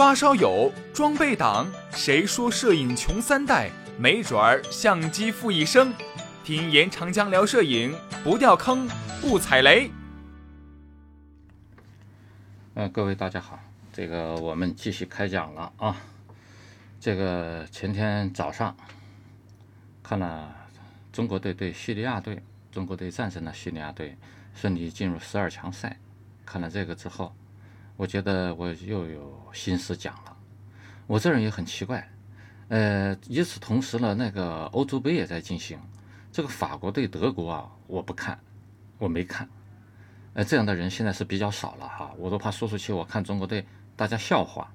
发烧友，装备党，谁说摄影穷三代？没准儿相机富一生。听严长江聊摄影，不掉坑，不踩雷。嗯，各位大家好，这个我们继续开讲了啊。这个前天早上看了中国队对叙利亚队，中国队战胜了叙利亚队，顺利进入十二强赛。看了这个之后，我觉得我又有心思讲了。我这人也很奇怪，呃，与此同时呢，那个欧洲杯也在进行。这个法国对德国啊，我不看，我没看。呃，这样的人现在是比较少了哈，我都怕说出去，我看中国队大家笑话。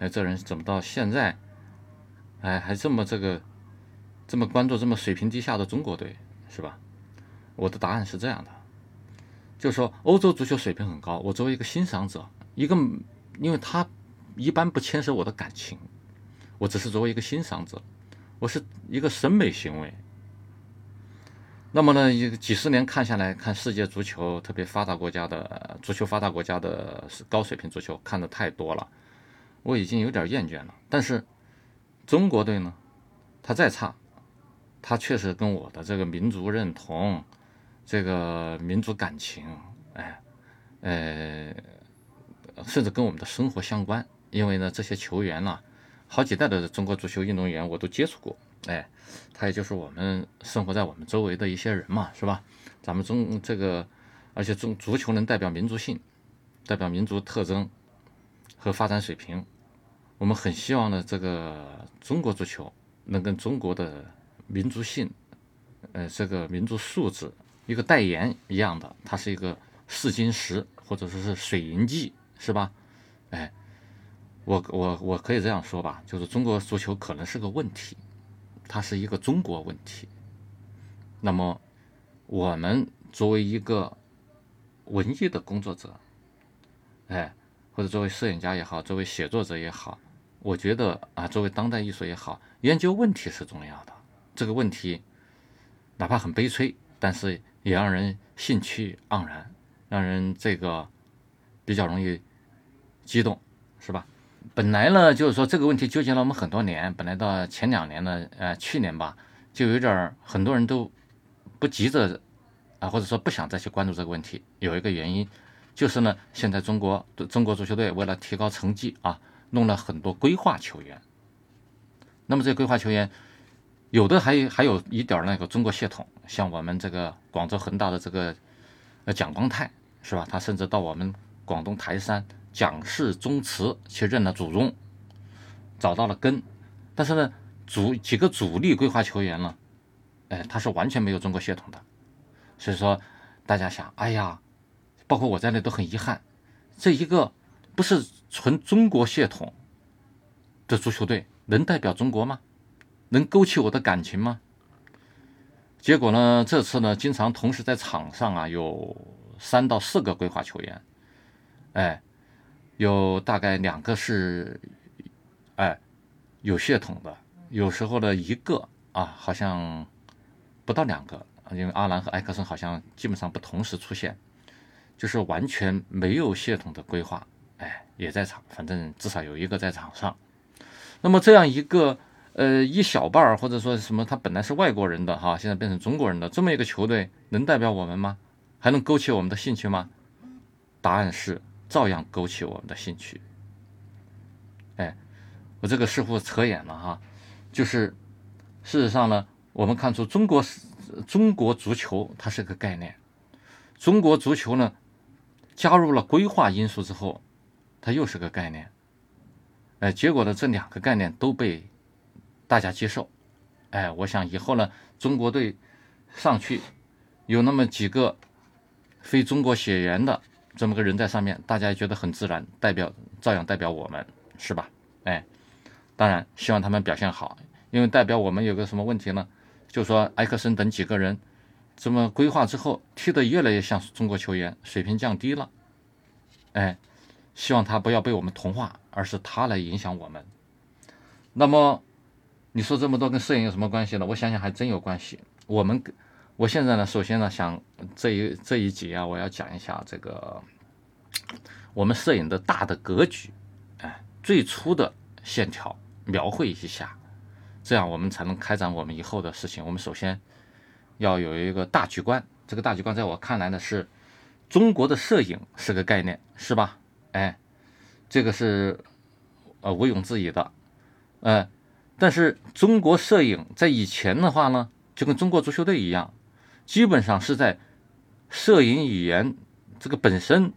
哎，这人怎么到现在，哎，还这么这个，这么关注这么水平低下的中国队，是吧？我的答案是这样的，就是说欧洲足球水平很高，我作为一个欣赏者，一个，因为他一般不牵涉我的感情，我只是作为一个欣赏者，我是一个审美行为。那么呢，一个几十年看下来，看世界足球，特别发达国家的足球，发达国家的高水平足球看的太多了，我已经有点厌倦了。但是中国队呢，他再差，他确实跟我的这个民族认同、这个民族感情，哎，呃，甚至跟我们的生活相关。因为呢，这些球员呢，好几代的中国足球运动员我都接触过。哎，他也就是我们生活在我们周围的一些人嘛，是吧？咱们中这个，而且中足球能代表民族性，代表民族特征和发展水平。我们很希望呢，这个中国足球能跟中国的民族性，呃，这个民族素质一个代言一样的，它是一个试金石或者说是水银剂，是吧？哎，我我我可以这样说吧，就是中国足球可能是个问题。它是一个中国问题，那么我们作为一个文艺的工作者，哎，或者作为摄影家也好，作为写作者也好，我觉得啊，作为当代艺术也好，研究问题是重要的。这个问题哪怕很悲催，但是也让人兴趣盎然，让人这个比较容易激动，是吧？本来呢，就是说这个问题纠结了我们很多年。本来到前两年呢，呃，去年吧，就有点很多人都不急着啊，或者说不想再去关注这个问题。有一个原因就是呢，现在中国中国足球队为了提高成绩啊，弄了很多规划球员。那么这规划球员有的还还有一点那个中国血统，像我们这个广州恒大的这个呃蒋光太是吧？他甚至到我们广东台山。蒋氏宗祠去认了祖宗，找到了根，但是呢，主几个主力规划球员呢，哎，他是完全没有中国血统的，所以说大家想，哎呀，包括我在内都很遗憾，这一个不是纯中国血统的足球队能代表中国吗？能勾起我的感情吗？结果呢，这次呢，经常同时在场上啊，有三到四个规划球员，哎。有大概两个是，哎，有血统的，有时候呢一个啊，好像不到两个，因为阿兰和埃克森好像基本上不同时出现，就是完全没有系统的规划，哎，也在场，反正至少有一个在场上。那么这样一个呃一小半儿或者说什么，他本来是外国人的哈，现在变成中国人的这么一个球队，能代表我们吗？还能勾起我们的兴趣吗？答案是。照样勾起我们的兴趣。哎，我这个似乎扯远了哈，就是事实上呢，我们看出中国中国足球它是个概念，中国足球呢加入了规划因素之后，它又是个概念。哎，结果呢，这两个概念都被大家接受。哎，我想以后呢，中国队上去有那么几个非中国血缘的。这么个人在上面，大家也觉得很自然，代表照样代表我们，是吧？哎，当然希望他们表现好，因为代表我们有个什么问题呢？就说埃克森等几个人这么规划之后，踢得越来越像中国球员，水平降低了。哎，希望他不要被我们同化，而是他来影响我们。那么你说这么多跟摄影有什么关系呢？我想想还真有关系。我们。我现在呢，首先呢，想这一这一集啊，我要讲一下这个我们摄影的大的格局，哎，最初的线条描绘一下，这样我们才能开展我们以后的事情。我们首先要有一个大局观，这个大局观在我看来呢是中国的摄影是个概念，是吧？哎，这个是呃毋庸置疑的，呃，但是中国摄影在以前的话呢，就跟中国足球队一样，基本上是在摄影语言这个本身。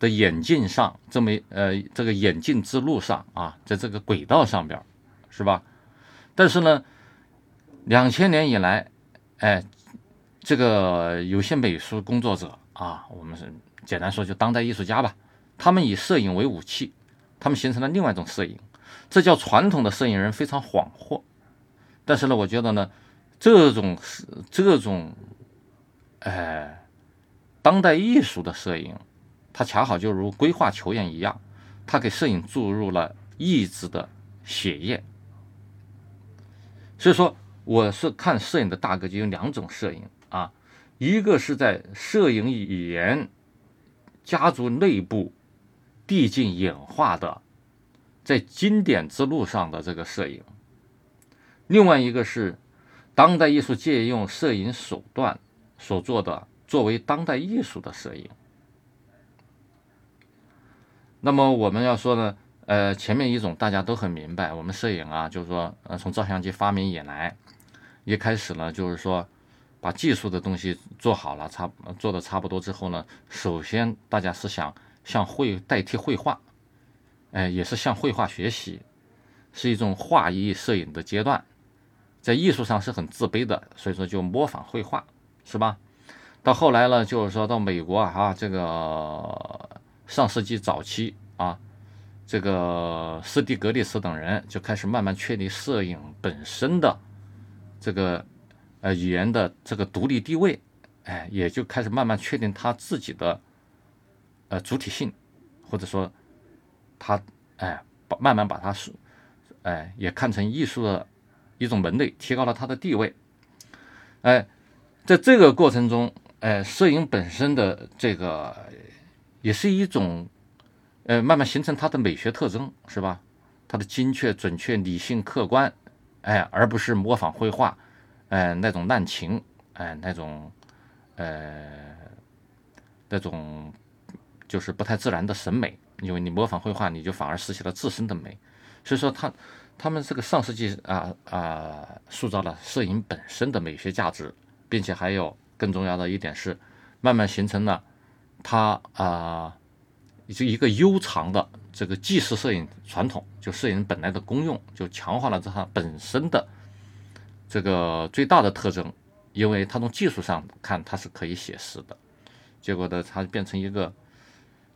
的演进上，这么呃，这个演进之路上啊，在这个轨道上边，是吧？但是呢，两千年以来，哎，这个有些美术工作者啊，我们是简单说就当代艺术家吧，他们以摄影为武器，他们形成了另外一种摄影，这叫传统的摄影人非常恍惚。但是呢，我觉得呢，这种这种，哎，当代艺术的摄影。它恰好就如规划球员一样，它给摄影注入了意志的血液。所以说，我是看摄影的大格局有两种摄影啊，一个是在摄影语言家族内部递进演化的，在经典之路上的这个摄影；另外一个是当代艺术借用摄影手段所做的作为当代艺术的摄影。那么我们要说呢，呃，前面一种大家都很明白，我们摄影啊，就是说，呃，从照相机发明以来，一开始呢，就是说，把技术的东西做好了，差做的差不多之后呢，首先大家是想向绘代替绘画，哎，也是向绘画学习，是一种画意摄影的阶段，在艺术上是很自卑的，所以说就模仿绘画，是吧？到后来呢，就是说到美国啊，这个。上世纪早期啊，这个斯蒂格利斯等人就开始慢慢确立摄影本身的这个呃语言的这个独立地位，哎，也就开始慢慢确定他自己的呃主体性，或者说他哎把慢慢把它是哎也看成艺术的一种门类，提高了它的地位。哎，在这个过程中，哎，摄影本身的这个。也是一种，呃，慢慢形成它的美学特征，是吧？它的精确、准确、理性、客观，哎，而不是模仿绘画，哎，那种滥情，哎，那种，呃，那种就是不太自然的审美。因为你模仿绘画，你就反而失去了自身的美。所以说，他他们这个上世纪啊啊，塑造了摄影本身的美学价值，并且还有更重要的一点是，慢慢形成了。它啊，就一个悠长的这个纪实摄影传统，就摄影本来的功用，就强化了它本身的这个最大的特征。因为它从技术上看，它是可以写实的。结果呢，它变成一个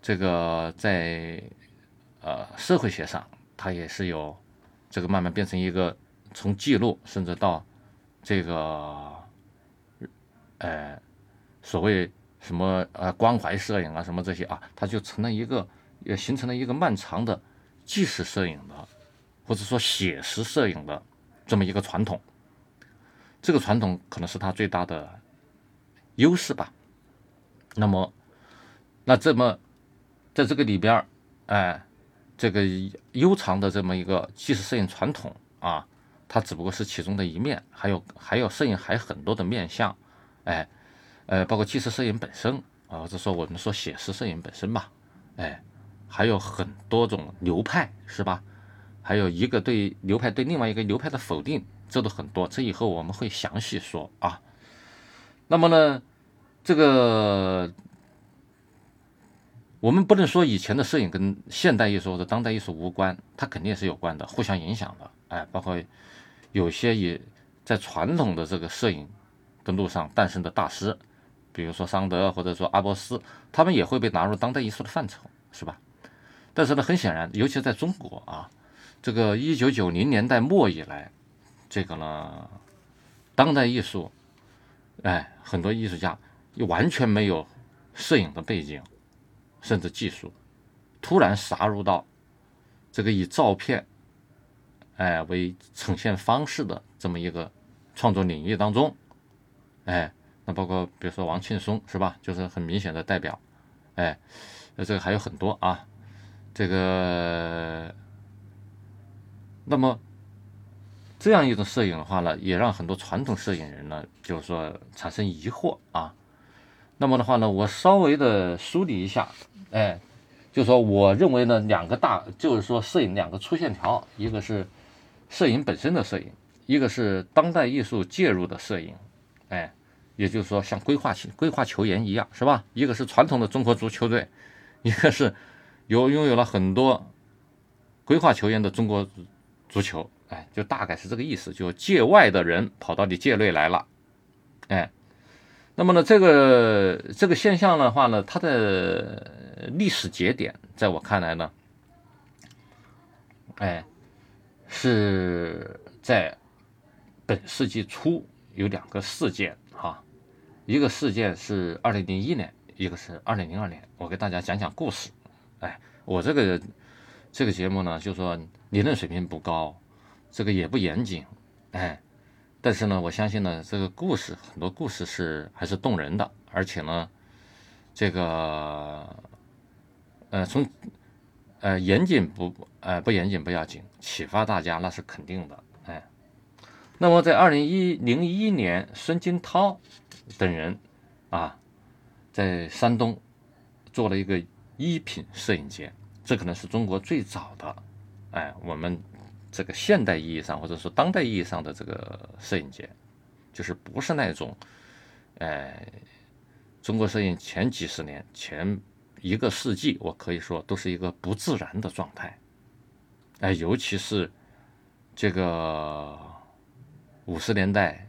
这个在呃社会学上，它也是有这个慢慢变成一个从记录，甚至到这个呃所谓。什么呃关怀摄影啊，什么这些啊，它就成了一个，也形成了一个漫长的纪实摄影的，或者说写实摄影的这么一个传统。这个传统可能是它最大的优势吧。那么，那这么在这个里边儿，哎，这个悠长的这么一个纪实摄影传统啊，它只不过是其中的一面，还有还有摄影还很多的面向，哎。呃，包括纪实摄影本身啊，或者说我们说写实摄影本身吧，哎，还有很多种流派，是吧？还有一个对流派对另外一个流派的否定，这都很多，这以后我们会详细说啊。那么呢，这个我们不能说以前的摄影跟现代艺术或者当代艺术无关，它肯定也是有关的，互相影响的。哎，包括有些也在传统的这个摄影的路上诞生的大师。比如说桑德或者说阿波斯，他们也会被纳入当代艺术的范畴，是吧？但是呢，很显然，尤其在中国啊，这个一九九零年代末以来，这个呢，当代艺术，哎，很多艺术家又完全没有摄影的背景，甚至技术，突然杀入到这个以照片，哎为呈现方式的这么一个创作领域当中，哎。那包括比如说王庆松是吧？就是很明显的代表，哎，那这个还有很多啊。这个那么这样一种摄影的话呢，也让很多传统摄影人呢，就是说产生疑惑啊。那么的话呢，我稍微的梳理一下，哎，就说我认为呢，两个大就是说摄影两个粗线条，一个是摄影本身的摄影，一个是当代艺术介入的摄影，哎，也就是说像规划规划球员一样，是吧？一个是传统的中国足球队，一个是有拥有了很多规划球员的中国足球，哎，就大概是这个意思，就界外的人跑到你界内来了，哎。那么呢，这个这个现象的话呢，它的历史节点，在我看来呢，哎，是在本世纪初有两个事件哈，一个事件是二零零一年，一个是二零零二年。我给大家讲讲故事。哎，我这个这个节目呢，就说理论水平不高，这个也不严谨，哎。但是呢，我相信呢，这个故事很多故事是还是动人的，而且呢，这个呃从呃严谨不呃不严谨不要紧，启发大家那是肯定的，哎。那么在二零一零一年，孙金涛等人啊，在山东做了一个一品摄影节，这可能是中国最早的，哎，我们。这个现代意义上，或者说当代意义上的这个摄影节，就是不是那种，呃，中国摄影前几十年、前一个世纪，我可以说都是一个不自然的状态，哎，尤其是这个五十年代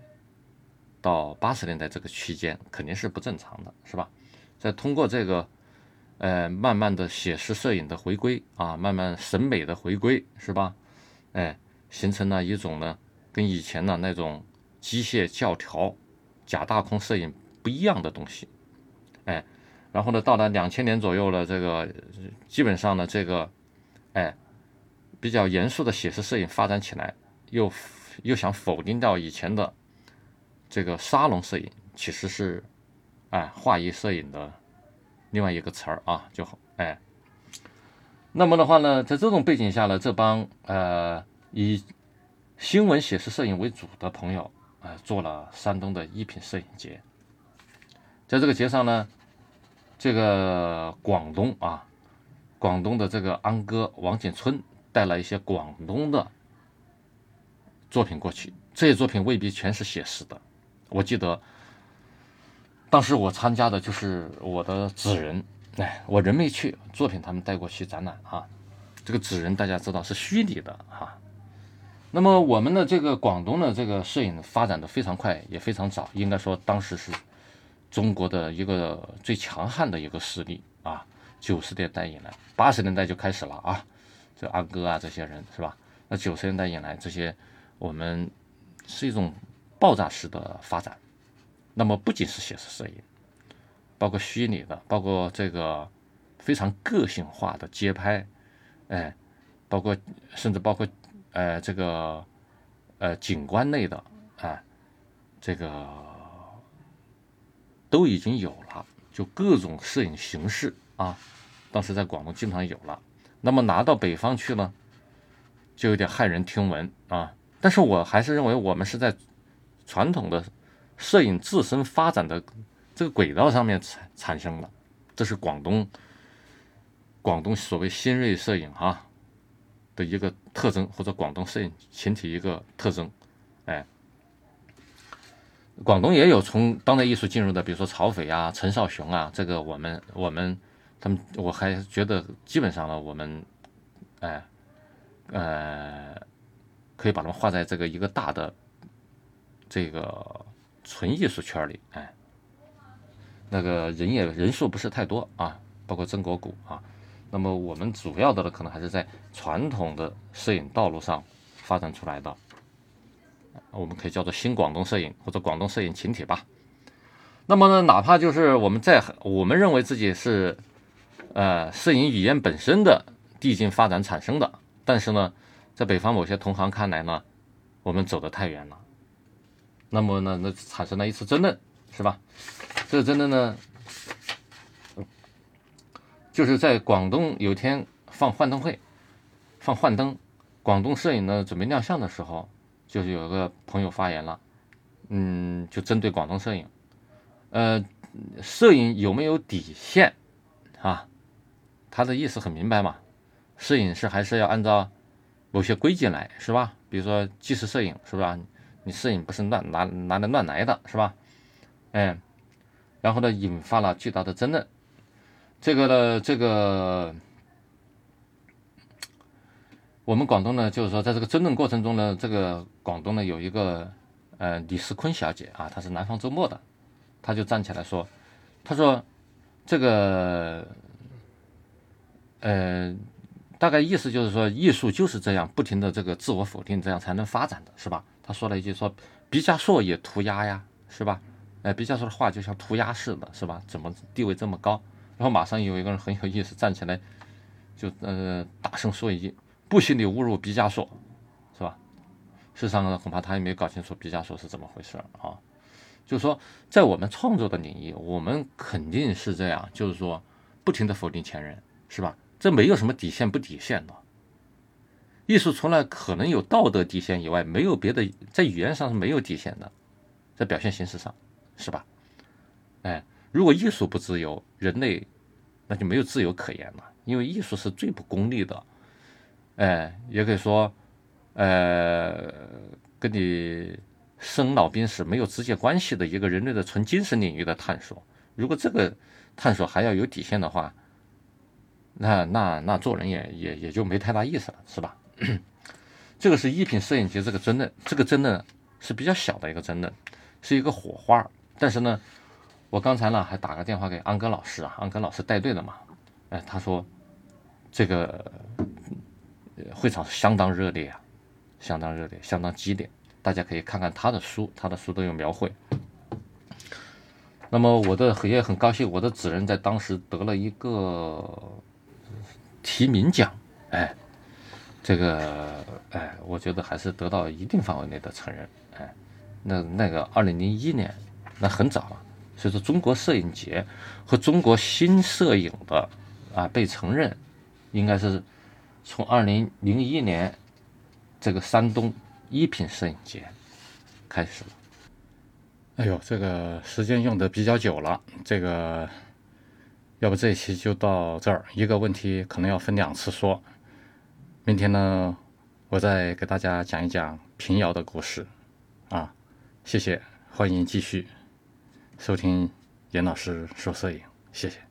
到八十年代这个区间，肯定是不正常的，是吧？在通过这个，呃，慢慢的写实摄影的回归啊，慢慢审美的回归，是吧？哎，形成了一种呢，跟以前的那种机械教条、假大空摄影不一样的东西。哎，然后呢，到了两千年左右了，这个基本上呢，这个哎比较严肃的写实摄影发展起来，又又想否定掉以前的这个沙龙摄影，其实是哎画意摄影的另外一个词儿啊，就好哎。那么的话呢，在这种背景下呢，这帮呃以新闻写实摄影为主的朋友啊，做了山东的一品摄影节。在这个节上呢，这个广东啊，广东的这个安哥王景春带了一些广东的作品过去，这些作品未必全是写实的。我记得当时我参加的就是我的纸人。哎，我人没去，作品他们带过去展览啊。这个纸人大家知道是虚拟的哈。那么我们的这个广东的这个摄影发展的非常快，也非常早，应该说当时是中国的一个最强悍的一个势力啊。九十年代以来，八十年代就开始了啊，这安哥啊这些人是吧？那九十年代以来，这些我们是一种爆炸式的发展。那么不仅是写实摄影。包括虚拟的，包括这个非常个性化的街拍，哎，包括甚至包括呃这个呃景观类的，哎，这个都已经有了，就各种摄影形式啊，当时在广东经常有了。那么拿到北方去呢，就有点骇人听闻啊。但是我还是认为我们是在传统的摄影自身发展的。这个轨道上面产产生了，这是广东广东所谓新锐摄影哈的一个特征，或者广东摄影群体一个特征。哎，广东也有从当代艺术进入的，比如说曹斐啊、陈少雄啊，这个我们我们他们我还觉得基本上呢，我们哎呃可以把他们画在这个一个大的这个纯艺术圈里，哎。那个人也人数不是太多啊，包括曾国谷啊。那么我们主要的呢，可能还是在传统的摄影道路上发展出来的，我们可以叫做新广东摄影或者广东摄影群体吧。那么呢，哪怕就是我们在我们认为自己是呃摄影语言本身的递进发展产生的，但是呢，在北方某些同行看来呢，我们走得太远了。那么呢，那产生了一次争论，是吧？这真的呢，就是在广东有天放幻灯会，放幻灯，广东摄影呢准备亮相的时候，就是有个朋友发言了，嗯，就针对广东摄影，呃，摄影有没有底线啊？他的意思很明白嘛，摄影师还是要按照某些规矩来，是吧？比如说纪实摄影，是吧？你摄影不是乱拿拿来乱来的，是吧？哎，然后呢，引发了巨大的争论。这个呢，这个我们广东呢，就是说，在这个争论过程中呢，这个广东呢有一个呃李世坤小姐啊，她是南方周末的，她就站起来说，她说这个呃大概意思就是说，艺术就是这样不停的这个自我否定，这样才能发展的是吧？她说了一句说，毕加索也涂鸦呀，是吧？哎，毕加索的画就像涂鸦似的，是吧？怎么地位这么高？然后马上有一个人很有意思，站起来就呃大声说一句：“不许你侮辱毕加索，是吧？”事实上恐怕他也没搞清楚毕加索是怎么回事啊。就是说，在我们创作的领域，我们肯定是这样，就是说不停的否定前人，是吧？这没有什么底线不底线的。艺术除了可能有道德底线以外，没有别的，在语言上是没有底线的，在表现形式上。是吧？哎，如果艺术不自由，人类那就没有自由可言了。因为艺术是最不功利的，哎，也可以说，呃，跟你生老病死没有直接关系的一个人类的纯精神领域的探索。如果这个探索还要有底线的话，那那那做人也也也就没太大意思了，是吧？这个是一品摄影节这个争论，这个争论是比较小的一个争论，是一个火花。但是呢，我刚才呢还打个电话给安哥老师啊，安哥老师带队的嘛，哎，他说这个会场相当热烈啊，相当热烈，相当激烈，大家可以看看他的书，他的书都有描绘。那么我的也很高兴，我的纸人在当时得了一个提名奖，哎，这个哎，我觉得还是得到一定范围内的承认，哎，那那个二零零一年。那很早了，所以说中国摄影节和中国新摄影的啊被承认，应该是从二零零一年这个山东一品摄影节开始了。哎呦，这个时间用的比较久了，这个要不这一期就到这儿，一个问题可能要分两次说。明天呢，我再给大家讲一讲平遥的故事啊，谢谢，欢迎继续。收听严老师说摄影，谢谢。